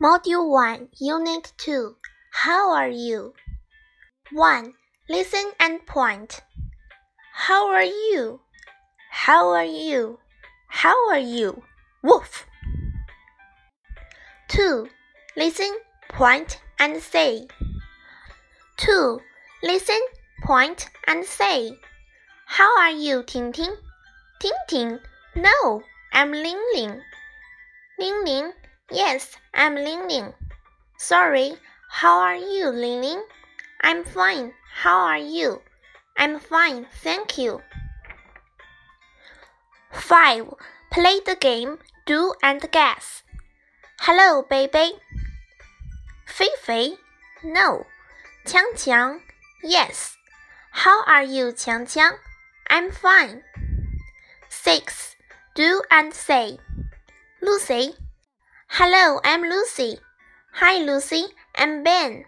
Module 1, Unit 2. How are you? 1. Listen and point. How are you? How are you? How are you? Woof. 2. Listen, point, and say. 2. Listen, point, and say. How are you? Ting Ting. No, I'm Ling Ling. Ling Ling. Yes, I'm Ling Ling. Sorry, how are you, Ling Ling? I'm fine. How are you? I'm fine, thank you. 5. Play the game Do and Guess. Hello, baby. 菲菲 No. 强强 Yes. How are you, 强强 I'm fine. 6. Do and say. Lucy. Hello, I'm Lucy. Hi, Lucy. I'm Ben.